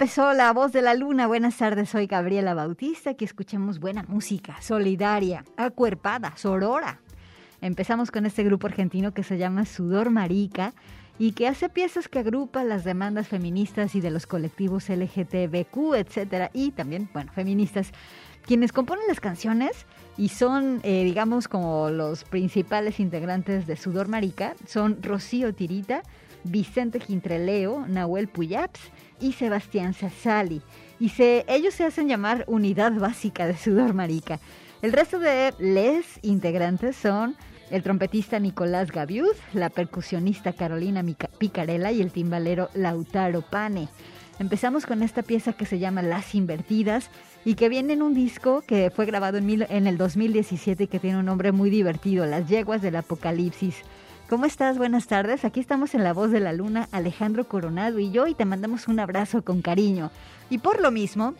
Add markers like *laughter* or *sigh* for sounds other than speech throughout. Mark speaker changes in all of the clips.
Speaker 1: Empezó La Voz de la Luna. Buenas tardes, soy Gabriela Bautista. Aquí escuchemos buena música, solidaria, acuerpada, sorora. Empezamos con este grupo argentino que se llama Sudor Marica y que hace piezas que agrupan las demandas feministas y de los colectivos LGTBQ, etcétera, y también, bueno, feministas. Quienes componen las canciones y son, eh, digamos, como los principales integrantes de Sudor Marica son Rocío Tirita, Vicente Quintreleo, Nahuel Puyaps y Sebastián Sassali. Y se, ellos se hacen llamar Unidad Básica de Sudor Marica. El resto de les integrantes son el trompetista Nicolás Gaviud, la percusionista Carolina Picarela y el timbalero Lautaro Pane. Empezamos con esta pieza que se llama Las Invertidas y que viene en un disco que fue grabado en, en el 2017 y que tiene un nombre muy divertido, Las Yeguas del Apocalipsis. ¿Cómo estás? Buenas tardes. Aquí estamos en La Voz de la Luna, Alejandro Coronado y yo, y te mandamos un abrazo con cariño. Y por lo mismo,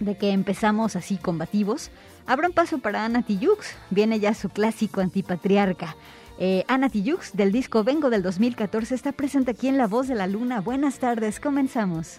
Speaker 1: de que empezamos así combativos, abra un paso para Ana Tijux. Viene ya su clásico antipatriarca. Eh, Ana del disco Vengo del 2014, está presente aquí en La Voz de la Luna. Buenas tardes, comenzamos.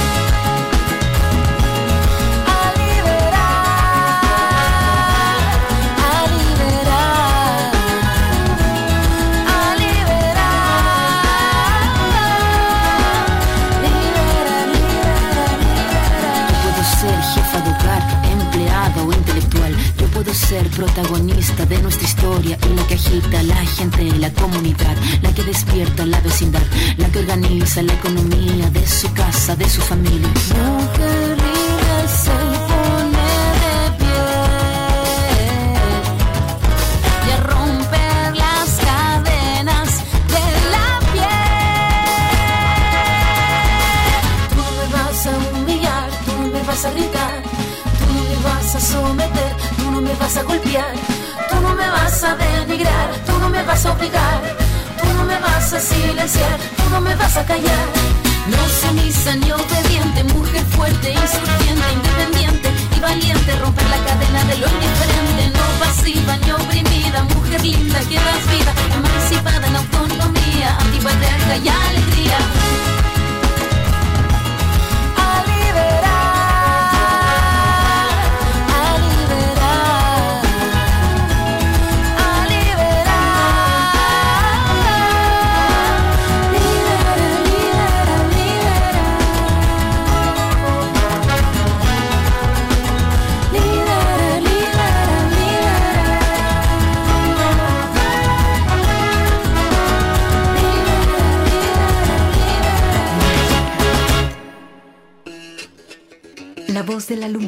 Speaker 2: Puedo ser protagonista de nuestra historia y la que agita a la gente en la comunidad, la que despierta la vecindad, la que organiza la economía de su casa, de su familia.
Speaker 3: Mujer libre se vas a golpear, tú no me vas a denigrar, tú no me vas a obligar, tú no me vas a silenciar, tú no me vas a callar. No sumisa ni obediente, mujer fuerte, insurgente, independiente y valiente, La
Speaker 4: voz de la luna.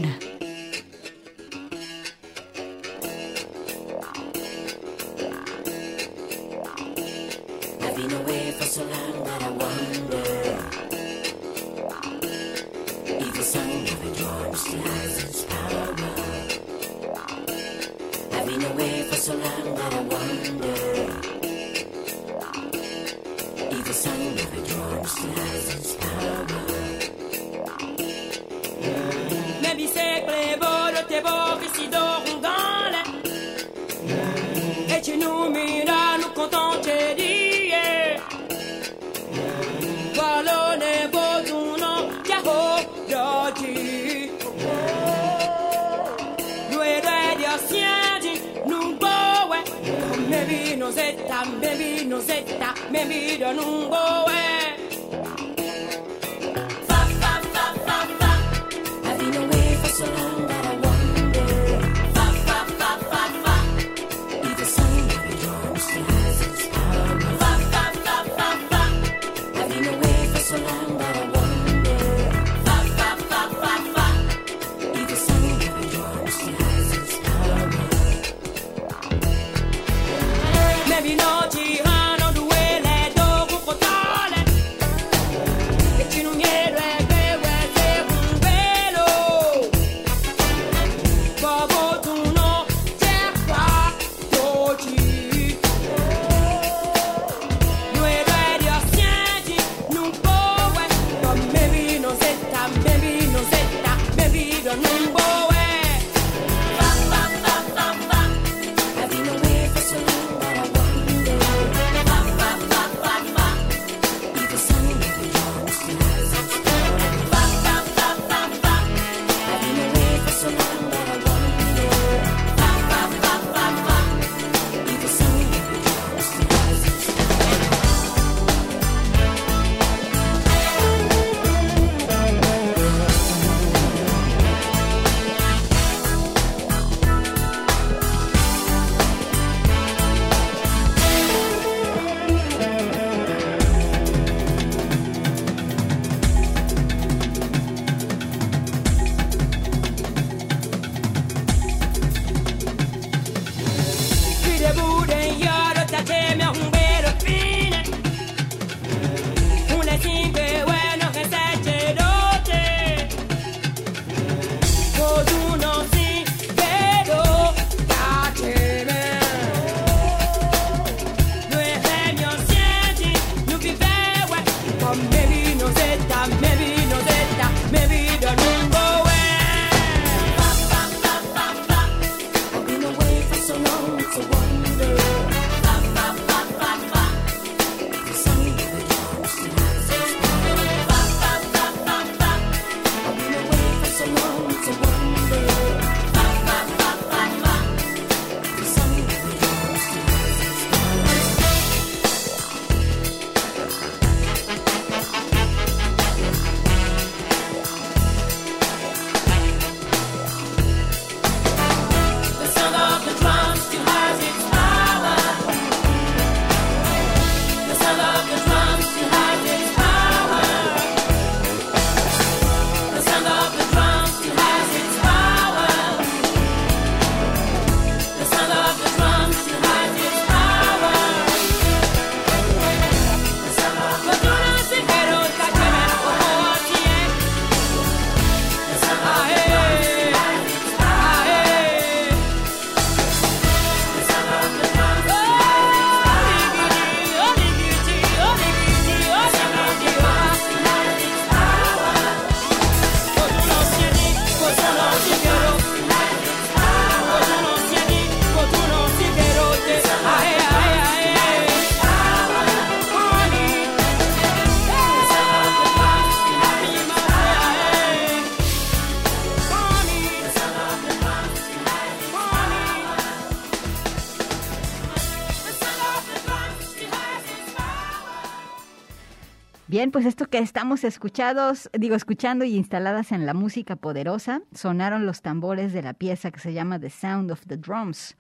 Speaker 4: Bien, pues esto que estamos escuchados, digo, escuchando y instaladas en la música poderosa, sonaron los tambores de la pieza que se llama The Sound of the Drums.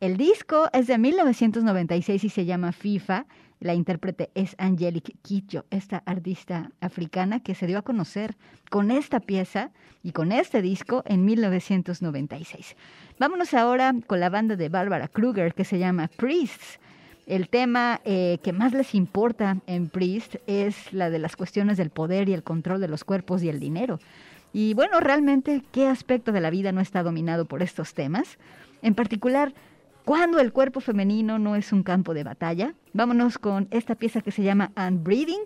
Speaker 4: El disco es de 1996 y se llama FIFA. La intérprete es Angelique Kidjo, esta artista africana que se dio a conocer con esta pieza y con este disco en 1996. Vámonos ahora con la banda de Barbara Kruger que se llama Priests. El tema eh, que más les importa en Priest es la de las cuestiones del poder y el control de los cuerpos y el dinero. Y bueno, realmente, ¿qué aspecto de la vida no está dominado por estos temas? En particular, cuando el cuerpo femenino no es un campo de batalla. Vámonos con esta pieza que se llama Unbreathing.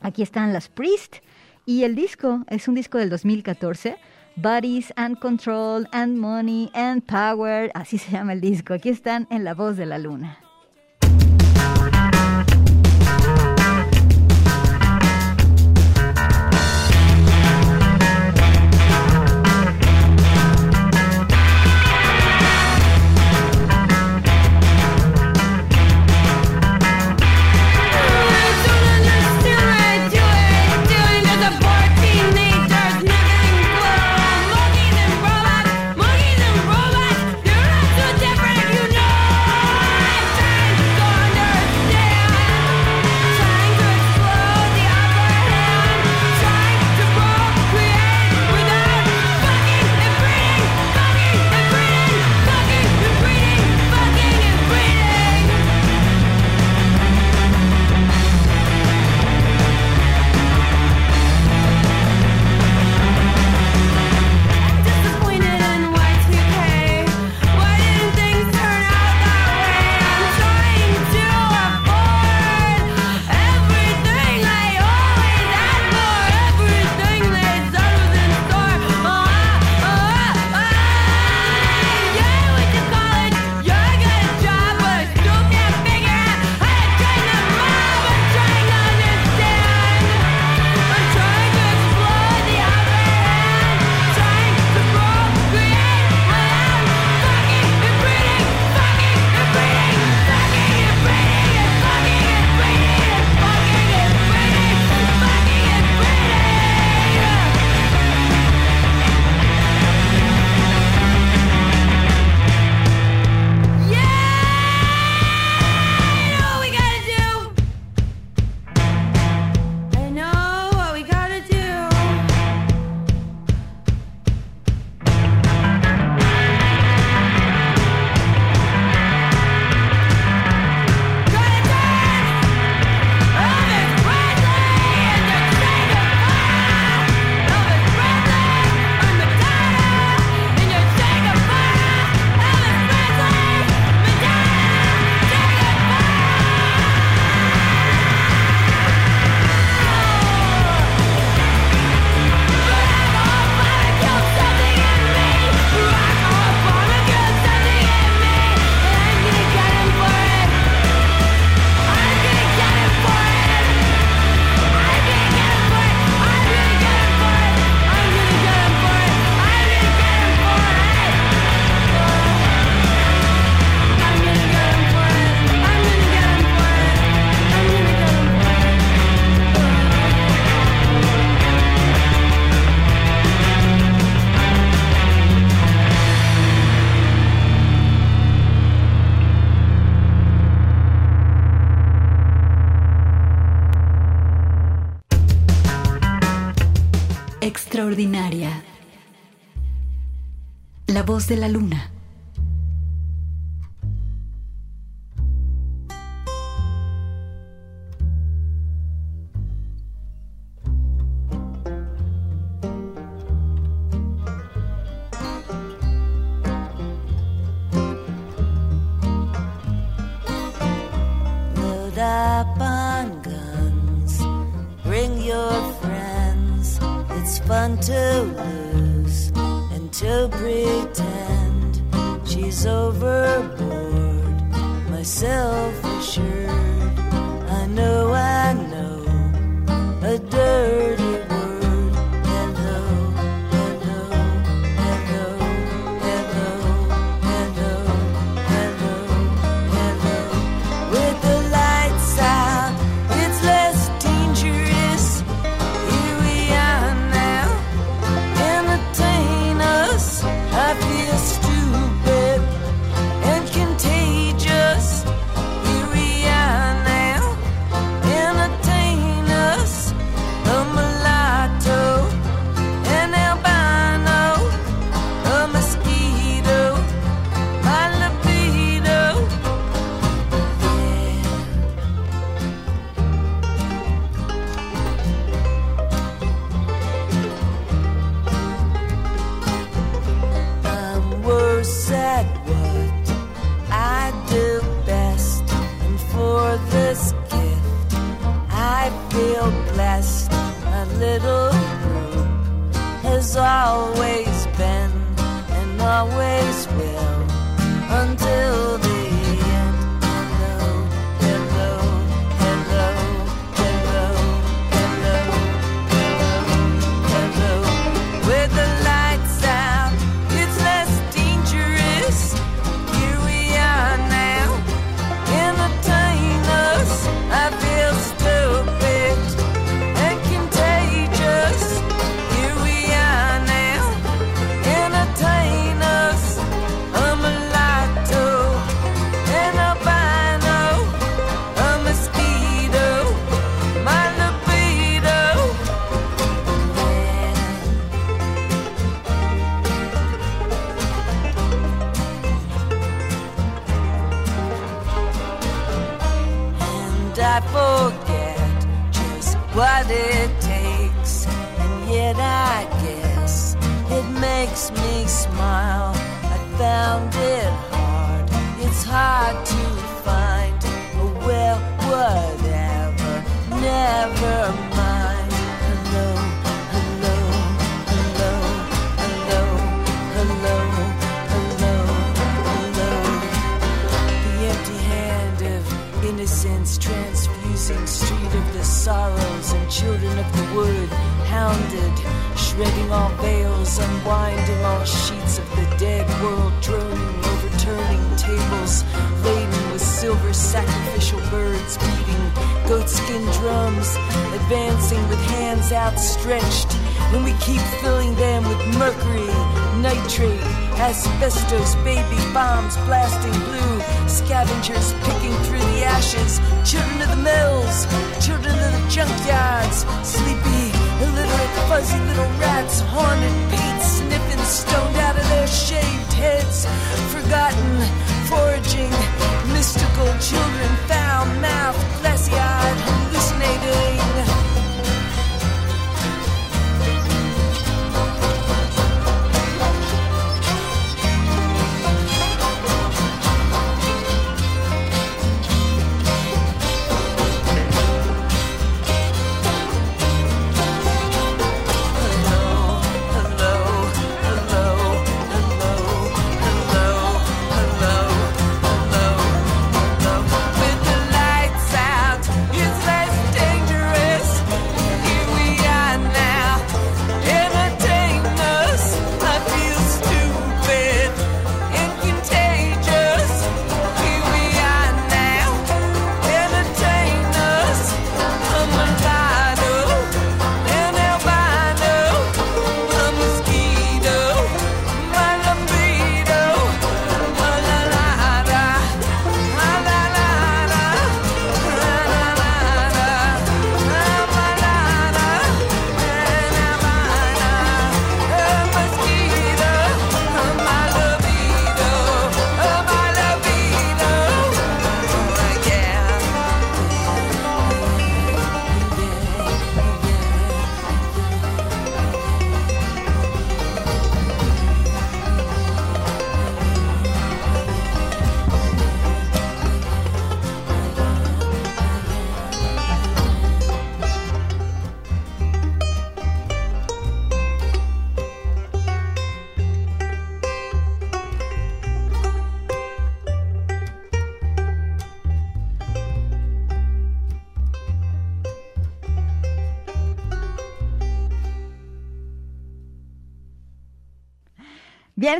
Speaker 4: Aquí están las Priest. Y el disco es un disco del 2014. Bodies and Control and Money and Power. Así se llama el disco. Aquí están en La Voz de la Luna. De la luna.
Speaker 5: Makes me smile. I found it hard, it's hard to find. Oh, well, whatever, never mind. Hello, hello, hello, hello, hello, hello, hello. The empty hand of innocence transfusing street of the sorrows and children of the wood hounded shredding all veils unwinding all sheets of the dead world droning overturning tables laden with silver sacrificial birds beating goatskin drums advancing with hands outstretched. And we keep filling them with mercury nitrate asbestos baby bombs blasting blue scavengers picking through the ashes children of the mills children of the junkyards sleepy illiterate fuzzy little rats haunted paint sniffing stoned out of their shaved heads. Forgotten foraging mystical children foul mouthed glassy eyed hallucinating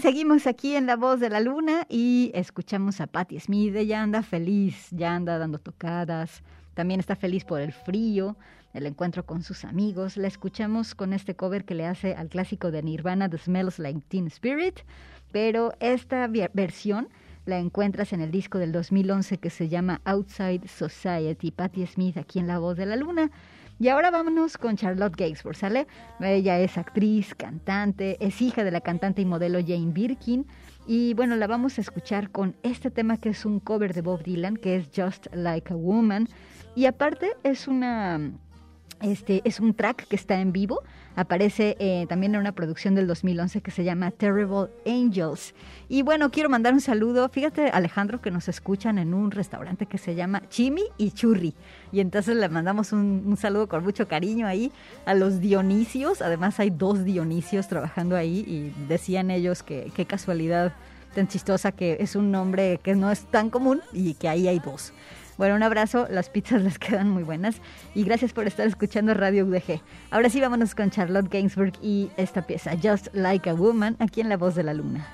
Speaker 1: Seguimos aquí en La Voz de la Luna y escuchamos a Patti Smith. Ella anda feliz, ya anda dando tocadas. También está feliz por el frío, el encuentro con sus amigos. La escuchamos con este cover que le hace al clásico de Nirvana, The Smells Like Teen Spirit. Pero esta versión la encuentras en el disco del 2011 que se llama Outside Society. Patti Smith aquí en La Voz de la Luna. Y ahora vámonos con Charlotte Gainsbourg, ¿sale? Ella es actriz, cantante, es hija de la cantante y modelo Jane Birkin. Y bueno, la vamos a escuchar con este tema que es un cover de Bob Dylan, que es Just Like a Woman. Y aparte es una
Speaker 2: Este es un track que está en vivo. Aparece eh, también en una producción del 2011 que se llama Terrible Angels. Y bueno, quiero mandar un saludo. Fíjate, Alejandro, que nos escuchan en un restaurante que se llama Chimi y Churri. Y entonces le mandamos un, un saludo con mucho cariño ahí a los Dionisios. Además, hay dos Dionisios trabajando ahí y decían ellos que qué casualidad tan chistosa que es un nombre que no es tan común y que ahí hay dos. Bueno, un abrazo, las pizzas *laughs* les quedan muy buenas y gracias por estar escuchando Radio UDG. Ahora sí, vámonos con Charlotte Gainsbourg y esta pieza, Just Like a Woman, aquí en La Voz de la Luna.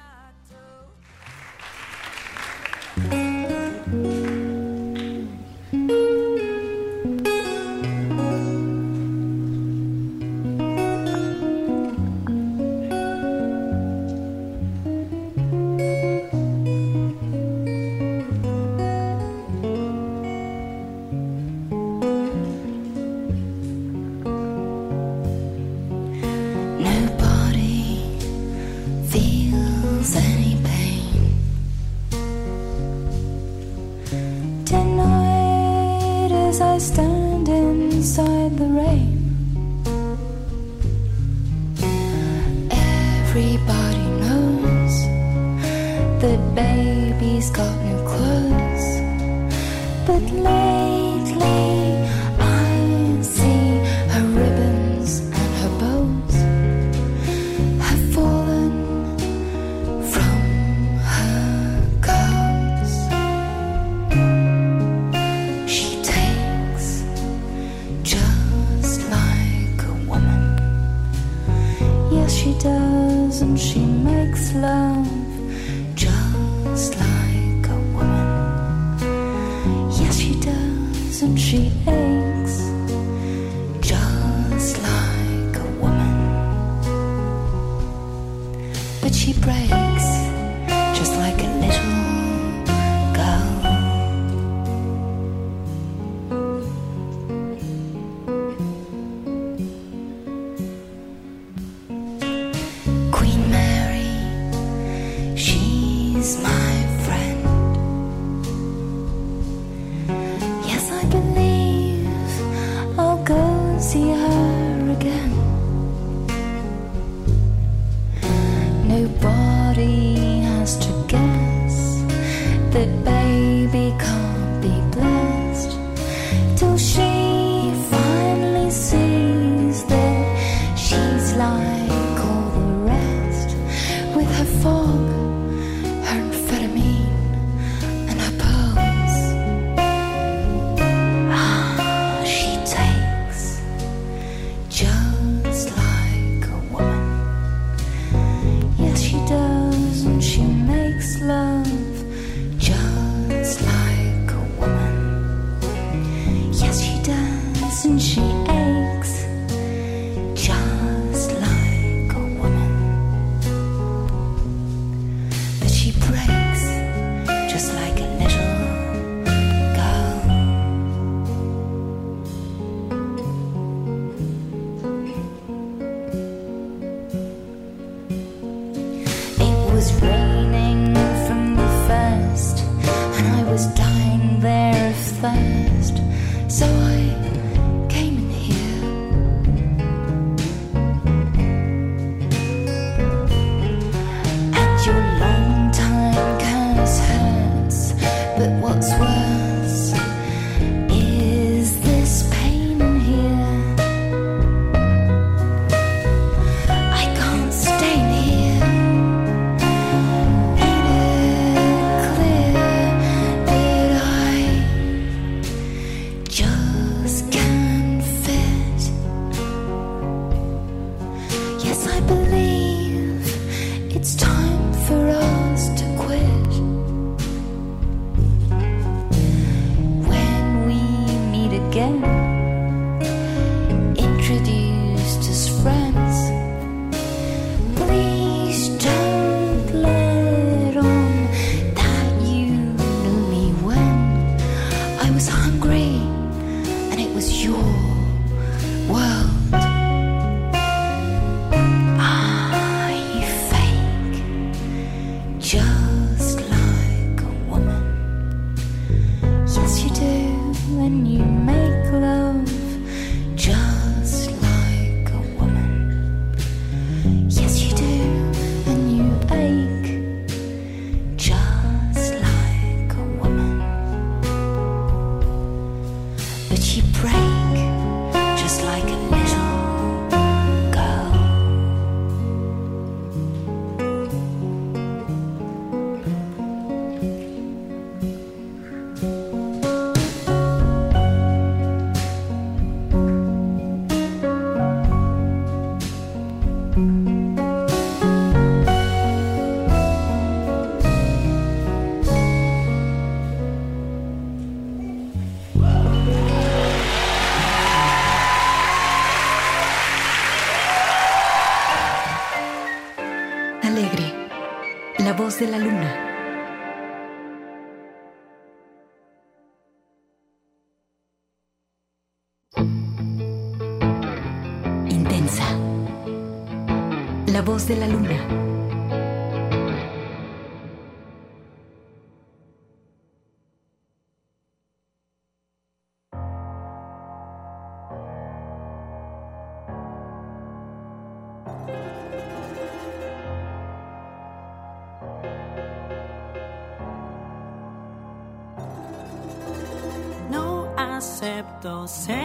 Speaker 3: say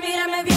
Speaker 6: mírame, mírame.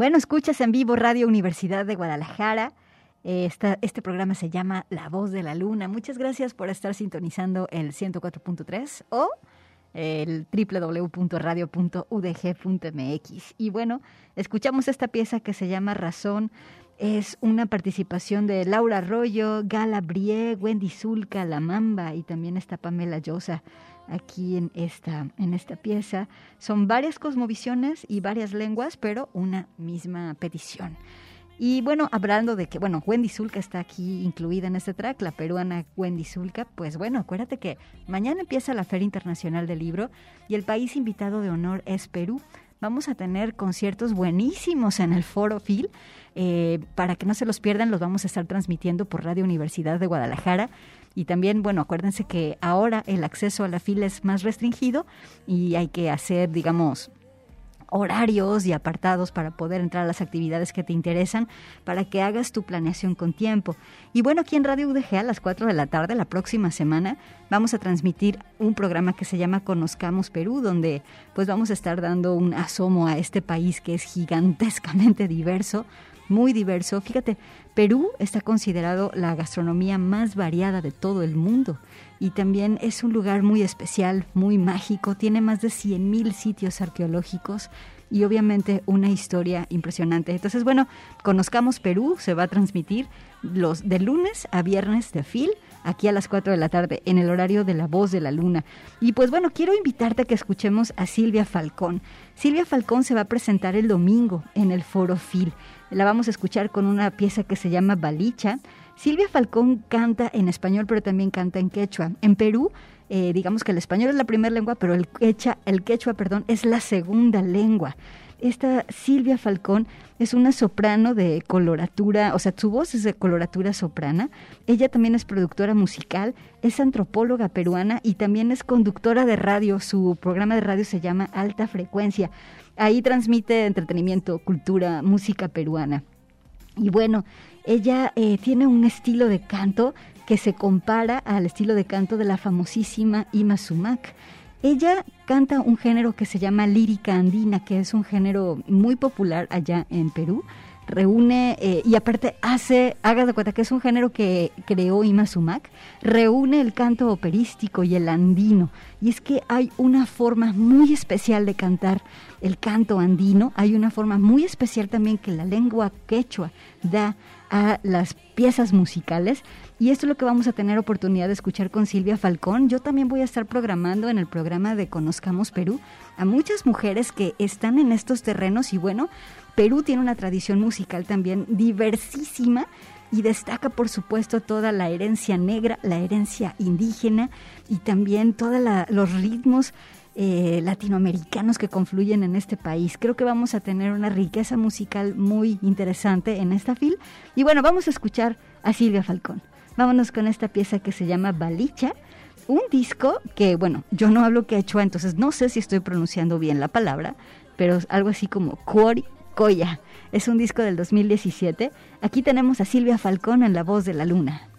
Speaker 1: Bueno, escuchas en vivo Radio Universidad de Guadalajara. Eh, este programa se llama La Voz de la Luna. Muchas gracias por estar sintonizando el 104.3 o el www.radio.udg.mx. Y bueno, escuchamos esta pieza que se llama Razón. Es una participación de Laura Arroyo, Gala Brie, Wendy Zulka, La Mamba y también está Pamela Llosa aquí en esta, en esta pieza. Son varias cosmovisiones y varias lenguas, pero una misma petición. Y bueno, hablando de que, bueno, Wendy Zulka está aquí incluida en este track, la peruana Wendy Zulka, pues bueno, acuérdate que mañana empieza la Feria Internacional del Libro y el país invitado de honor es Perú. Vamos a tener conciertos buenísimos en el Foro Phil. Eh, para que no se los pierdan, los vamos a estar transmitiendo por Radio Universidad de Guadalajara. Y también, bueno, acuérdense que ahora el acceso a la fila es más restringido y hay que hacer, digamos, horarios y apartados para poder entrar a las actividades que te interesan, para que hagas tu planeación con tiempo. Y bueno, aquí en Radio UDG a las 4 de la tarde, la próxima semana, vamos a transmitir un programa que se llama Conozcamos Perú, donde pues vamos a estar dando un asomo a este país que es gigantescamente diverso, muy diverso. Fíjate, Perú está considerado la gastronomía más variada de todo el mundo y también es un lugar muy especial, muy mágico, tiene más de 100.000 sitios arqueológicos y obviamente una historia impresionante. Entonces, bueno, conozcamos Perú, se va a transmitir los de lunes a viernes de FIL aquí a las 4 de la tarde en el horario de La Voz de la Luna. Y pues bueno, quiero invitarte a que escuchemos a Silvia Falcón. Silvia Falcón se va a presentar el domingo en el Foro FIL. La vamos a escuchar con una pieza que se llama Balicha. Silvia Falcón canta en español, pero también canta en quechua. En Perú, eh, digamos que el español es la primera lengua, pero el quechua, el quechua, perdón, es la segunda lengua. Esta Silvia Falcón es una soprano de coloratura, o sea, su voz es de coloratura soprana. Ella también es productora musical, es antropóloga peruana y también es conductora de radio. Su programa de radio se llama Alta Frecuencia. Ahí transmite entretenimiento, cultura, música peruana. Y bueno, ella eh, tiene un estilo de canto que se compara al estilo de canto de la famosísima Ima Sumac. Ella canta un género que se llama lírica andina, que es un género muy popular allá en Perú. Reúne, eh, y aparte hace, haga de cuenta que es un género que creó Ima Sumac, reúne el canto operístico y el andino. Y es que hay una forma muy especial de cantar el canto andino, hay una forma muy especial también que la lengua quechua da a las piezas musicales y esto es lo que vamos a tener oportunidad de escuchar con Silvia Falcón. Yo también voy a estar programando en el programa de Conozcamos Perú a muchas mujeres que están en estos terrenos y bueno, Perú tiene una tradición musical también diversísima y destaca por supuesto toda la herencia negra, la herencia indígena y también todos los ritmos eh, latinoamericanos que confluyen en este país. Creo que vamos a tener una riqueza musical muy interesante en esta fil. Y bueno, vamos a escuchar a Silvia Falcón. Vámonos con esta pieza que se llama Balicha, un disco que, bueno, yo no hablo quechua, entonces no sé si estoy pronunciando bien la palabra, pero algo así como Cuori Coya. Es un disco del 2017. Aquí tenemos a Silvia Falcón en La Voz de la Luna.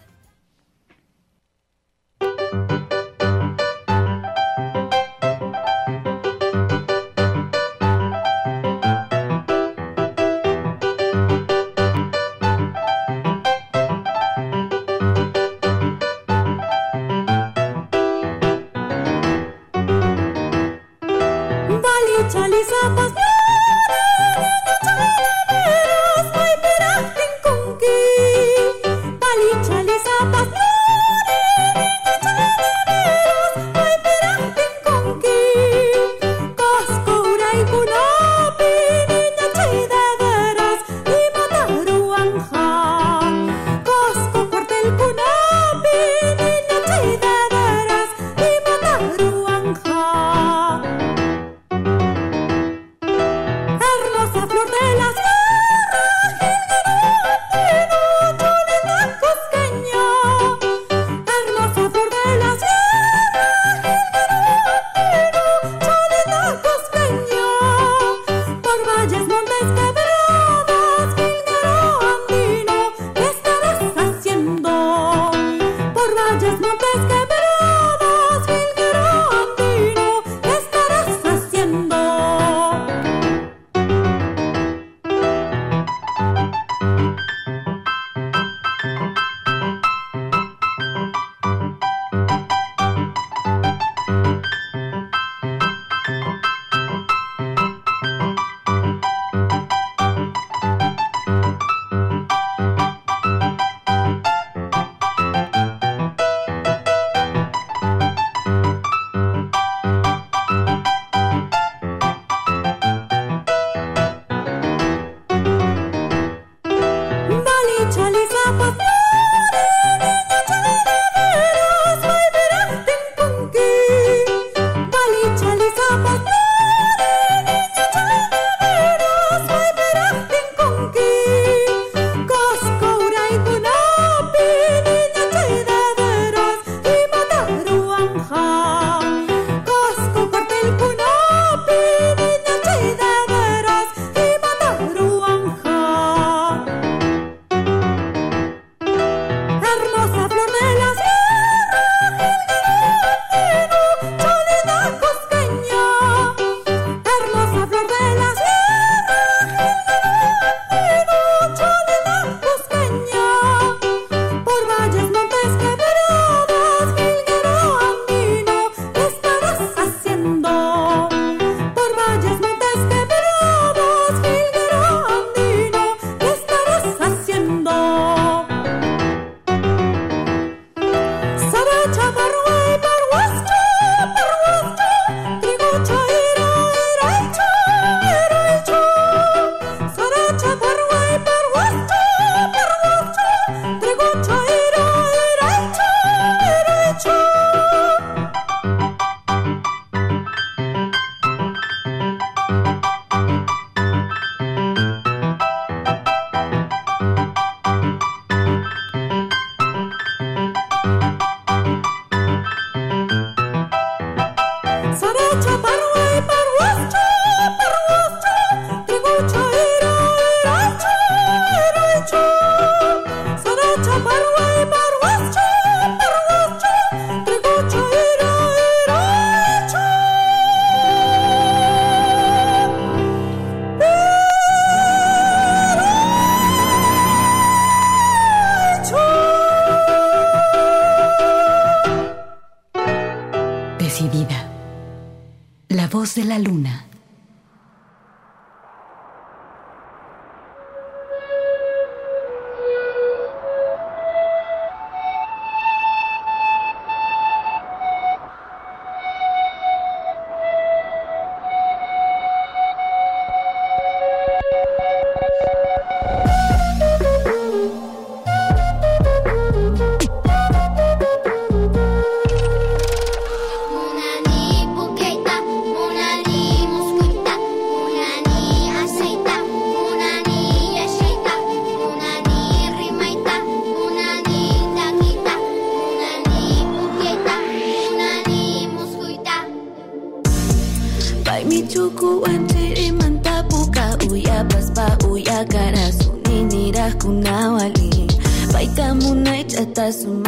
Speaker 7: as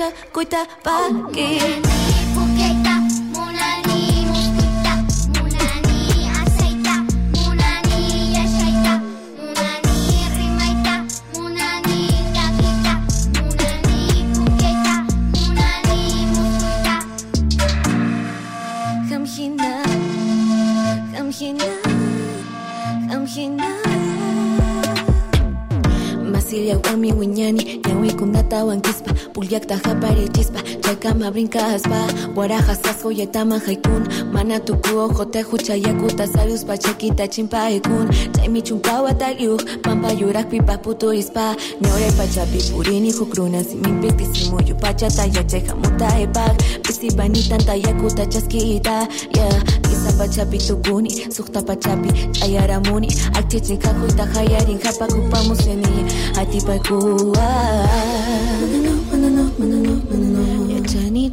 Speaker 7: escucha, coita pa' aquí. Brinca aspa, waraja sasko yetama haikun, mana tuku ojo te hucha yakuta salius pa chakita chimpa ekun, chaimi chumpa wataliuk, pampa yurak pipa puto ispa, nyore pachapi purini hukruna, simin piti simuyu pachata yacheja muta epak, pisi banitanta yakuta chaskita, yeah, kisa pachapi tukuni, sukta pachapi, chayaramuni, aktichin kakuita hayarin hapakupamuseni, atipakua. Manano,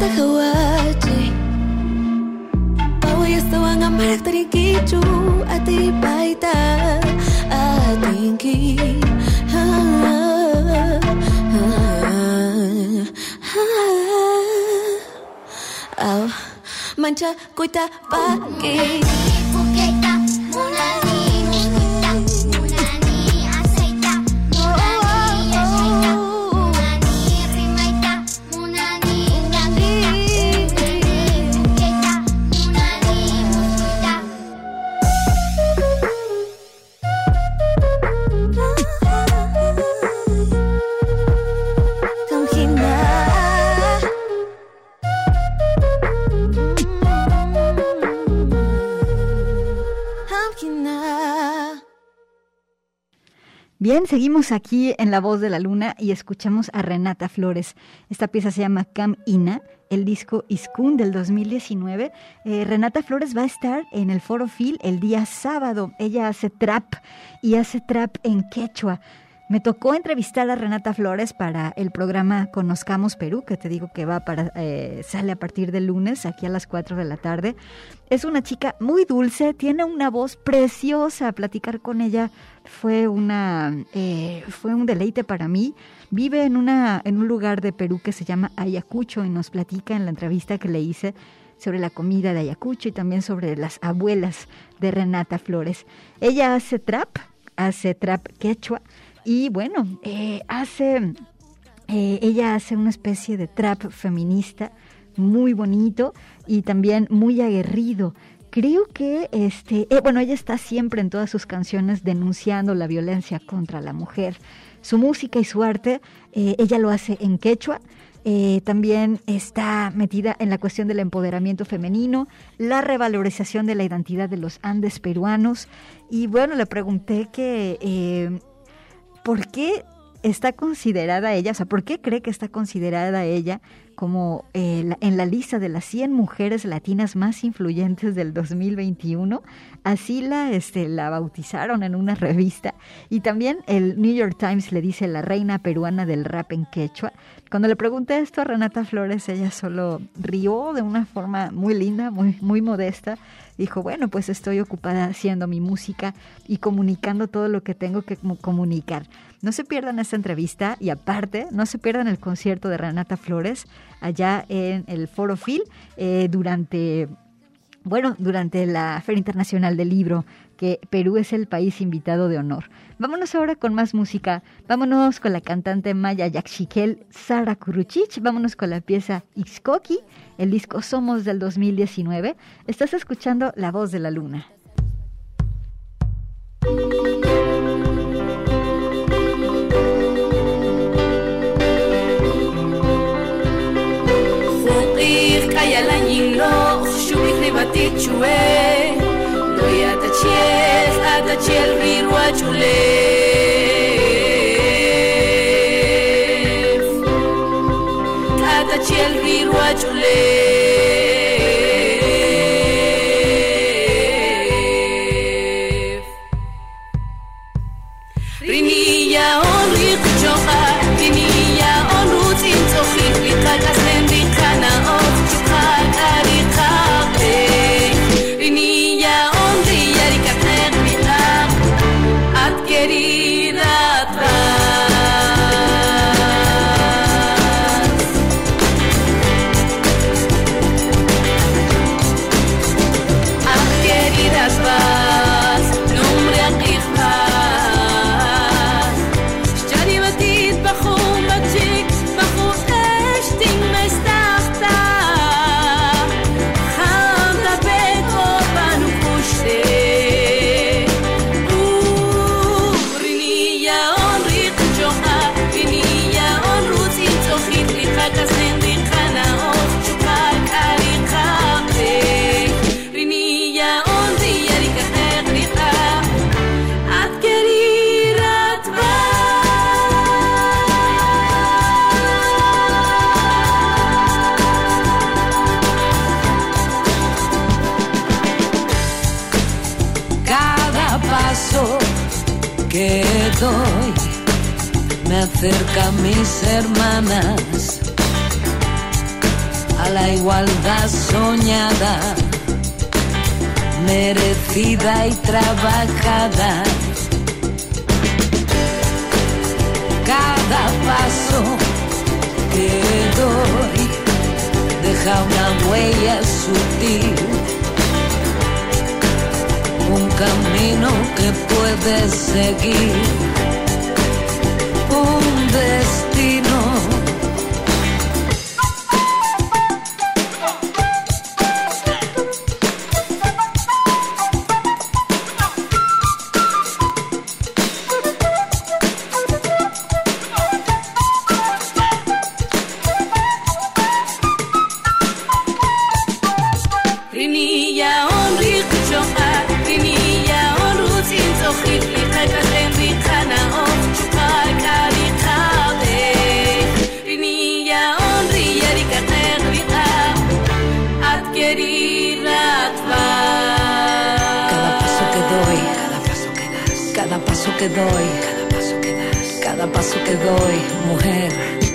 Speaker 7: tahawaji Pawa ya sawa nga marak tari kicu Ati baita atingki Mancha kuita pagi Mancha kuita
Speaker 1: Bien, seguimos aquí en La Voz de la Luna y escuchamos a Renata Flores. Esta pieza se llama Cam Ina, el disco Iskun del 2019. Eh, Renata Flores va a estar en el Foro Phil el día sábado. Ella hace trap y hace trap en quechua. Me tocó entrevistar a Renata Flores para el programa Conozcamos Perú, que te digo que va para, eh, sale a partir del lunes, aquí a las 4 de la tarde. Es una chica muy dulce, tiene una voz preciosa. Platicar con ella fue una eh, fue un deleite para mí. Vive en una en un lugar de Perú que se llama Ayacucho y nos platica en la entrevista que le hice sobre la comida de Ayacucho y también sobre las abuelas de Renata Flores. Ella hace trap, hace trap quechua y bueno, eh, hace, eh, ella hace una especie de trap feminista muy bonito y también muy aguerrido. Creo que, este, eh, bueno, ella está siempre en todas sus canciones denunciando la violencia contra la mujer. Su música y su arte, ella lo hace en quechua. también está metida en la cuestión del empoderamiento femenino, la revalorización de la identidad de los Andes peruanos. Y bueno, le pregunté que ¿por qué está considerada ella, o sea, por qué cree que está considerada ella como eh, en la lista de las 100 mujeres latinas más influyentes del 2021? Así la, este, la bautizaron en una revista. Y también el New York Times le dice la reina peruana del rap en quechua. Cuando le pregunté esto a Renata Flores, ella solo rió de una forma muy linda, muy, muy modesta. Dijo, bueno, pues estoy ocupada haciendo mi música y comunicando todo lo que tengo que comu- comunicar. No se pierdan esta entrevista y aparte, no se pierdan el concierto de Renata Flores allá en el Foro Phil eh, durante bueno, durante la Feria Internacional del Libro, que Perú es el país invitado de honor. Vámonos ahora con más música. Vámonos con la cantante maya Yaxxiquel Sara Kuruchich. Vámonos con la pieza Ixcoqui, el disco Somos del 2019. Estás escuchando La Voz de la Luna.
Speaker 3: the chairs, at the chair, read what you live. At
Speaker 5: the chair, read you. Me acerca a mis hermanas a la igualdad soñada, merecida y trabajada. Cada paso que doy deja una huella sutil un camino que puedes seguir, destino. Paso que doy, cada paso que das, cada paso que doy, cada paso que doy, mujer.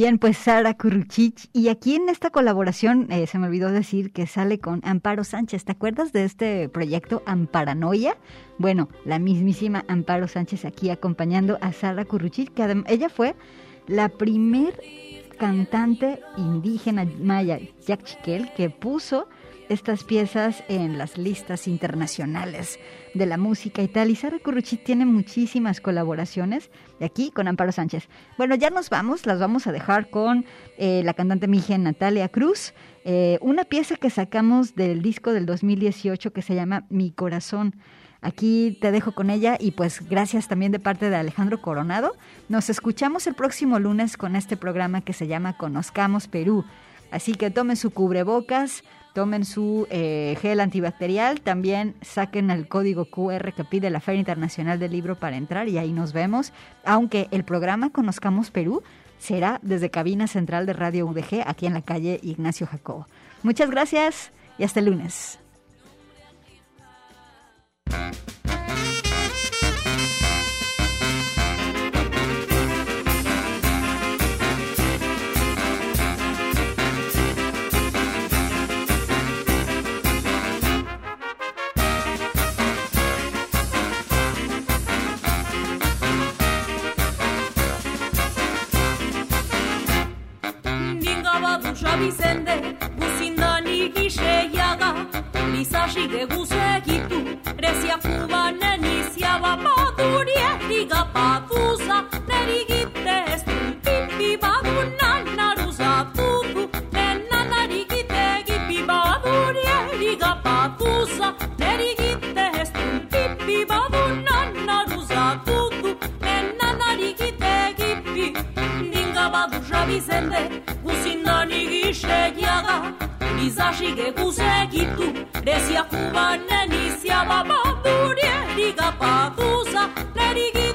Speaker 1: Bien, pues Sara Kuruchich. Y aquí en esta colaboración eh, se me olvidó decir que sale con Amparo Sánchez. ¿Te acuerdas de este proyecto Amparanoia? Bueno, la mismísima Amparo Sánchez aquí acompañando a Sara Kuruchich, que ella fue la primer cantante indígena maya Yaxchiquel que puso estas piezas en las listas internacionales de la música y tal. Y Sara Curruchit tiene muchísimas colaboraciones de aquí con Amparo Sánchez. Bueno, ya nos vamos, las vamos a dejar con eh, la cantante mije Natalia Cruz, eh, una pieza que sacamos del disco del 2018 que se llama Mi Corazón. Aquí te dejo con ella y pues gracias también de parte de Alejandro Coronado. Nos escuchamos el próximo lunes con este programa que se llama Conozcamos Perú. Así que tomen su cubrebocas, tomen su eh, gel antibacterial, también saquen el código QR que pide la Feria Internacional del Libro para entrar y ahí nos vemos. Aunque el programa Conozcamos Perú será desde cabina central de Radio UDG aquí en la calle Ignacio Jacobo. Muchas gracias y hasta el lunes.
Speaker 6: Lizasige guzekitu, rezia kubanen iziaba Badurie diga paduza, neri gite ez du Pipi badunan naruza dudu, nena nari gite gipi Badurie diga paduza, neri gite ez du Pipi badunan naruza dudu, nena nari gite gipi Dinga badusha bizende, guzindani giseiaga Izažige kuzegitu, rezia kuba nenizia babadurien, diga patusa, lerigi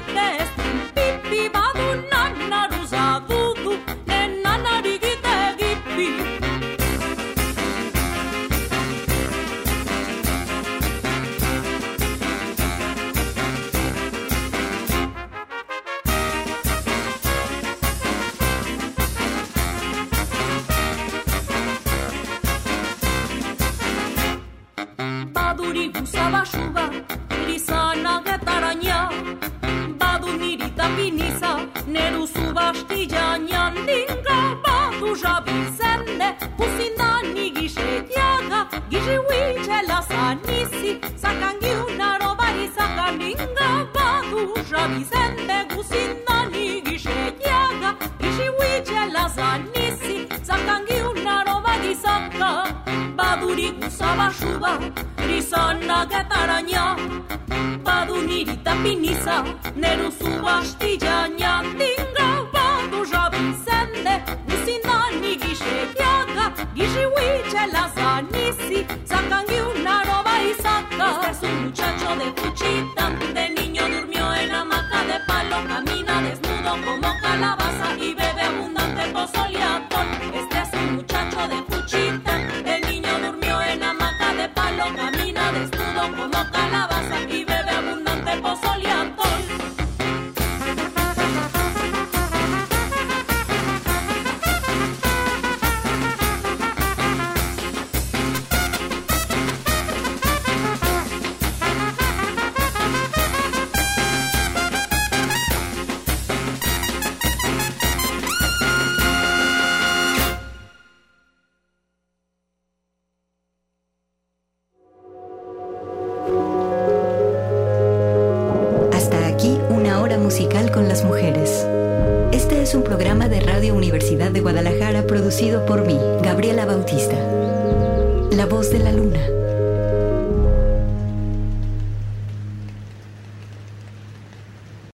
Speaker 6: zabil zen ne, huzin da ni gize diaga, gize huitxe laza nizi, zakan giun aro bari zakan inga gadu, zabil zen ne, huzin da ni gize diaga, gize huitxe laza nizi, zakan giun zaka, badurik usaba suba, rizana getara badu niri tapiniza, neru zuba astilla huitxela zanisi, zakangi unaro bai zaka Este es un muchacho de cuchita, de niño durmió en hamaca de palo Camina desnudo como calabaza y bebe abundante pozol y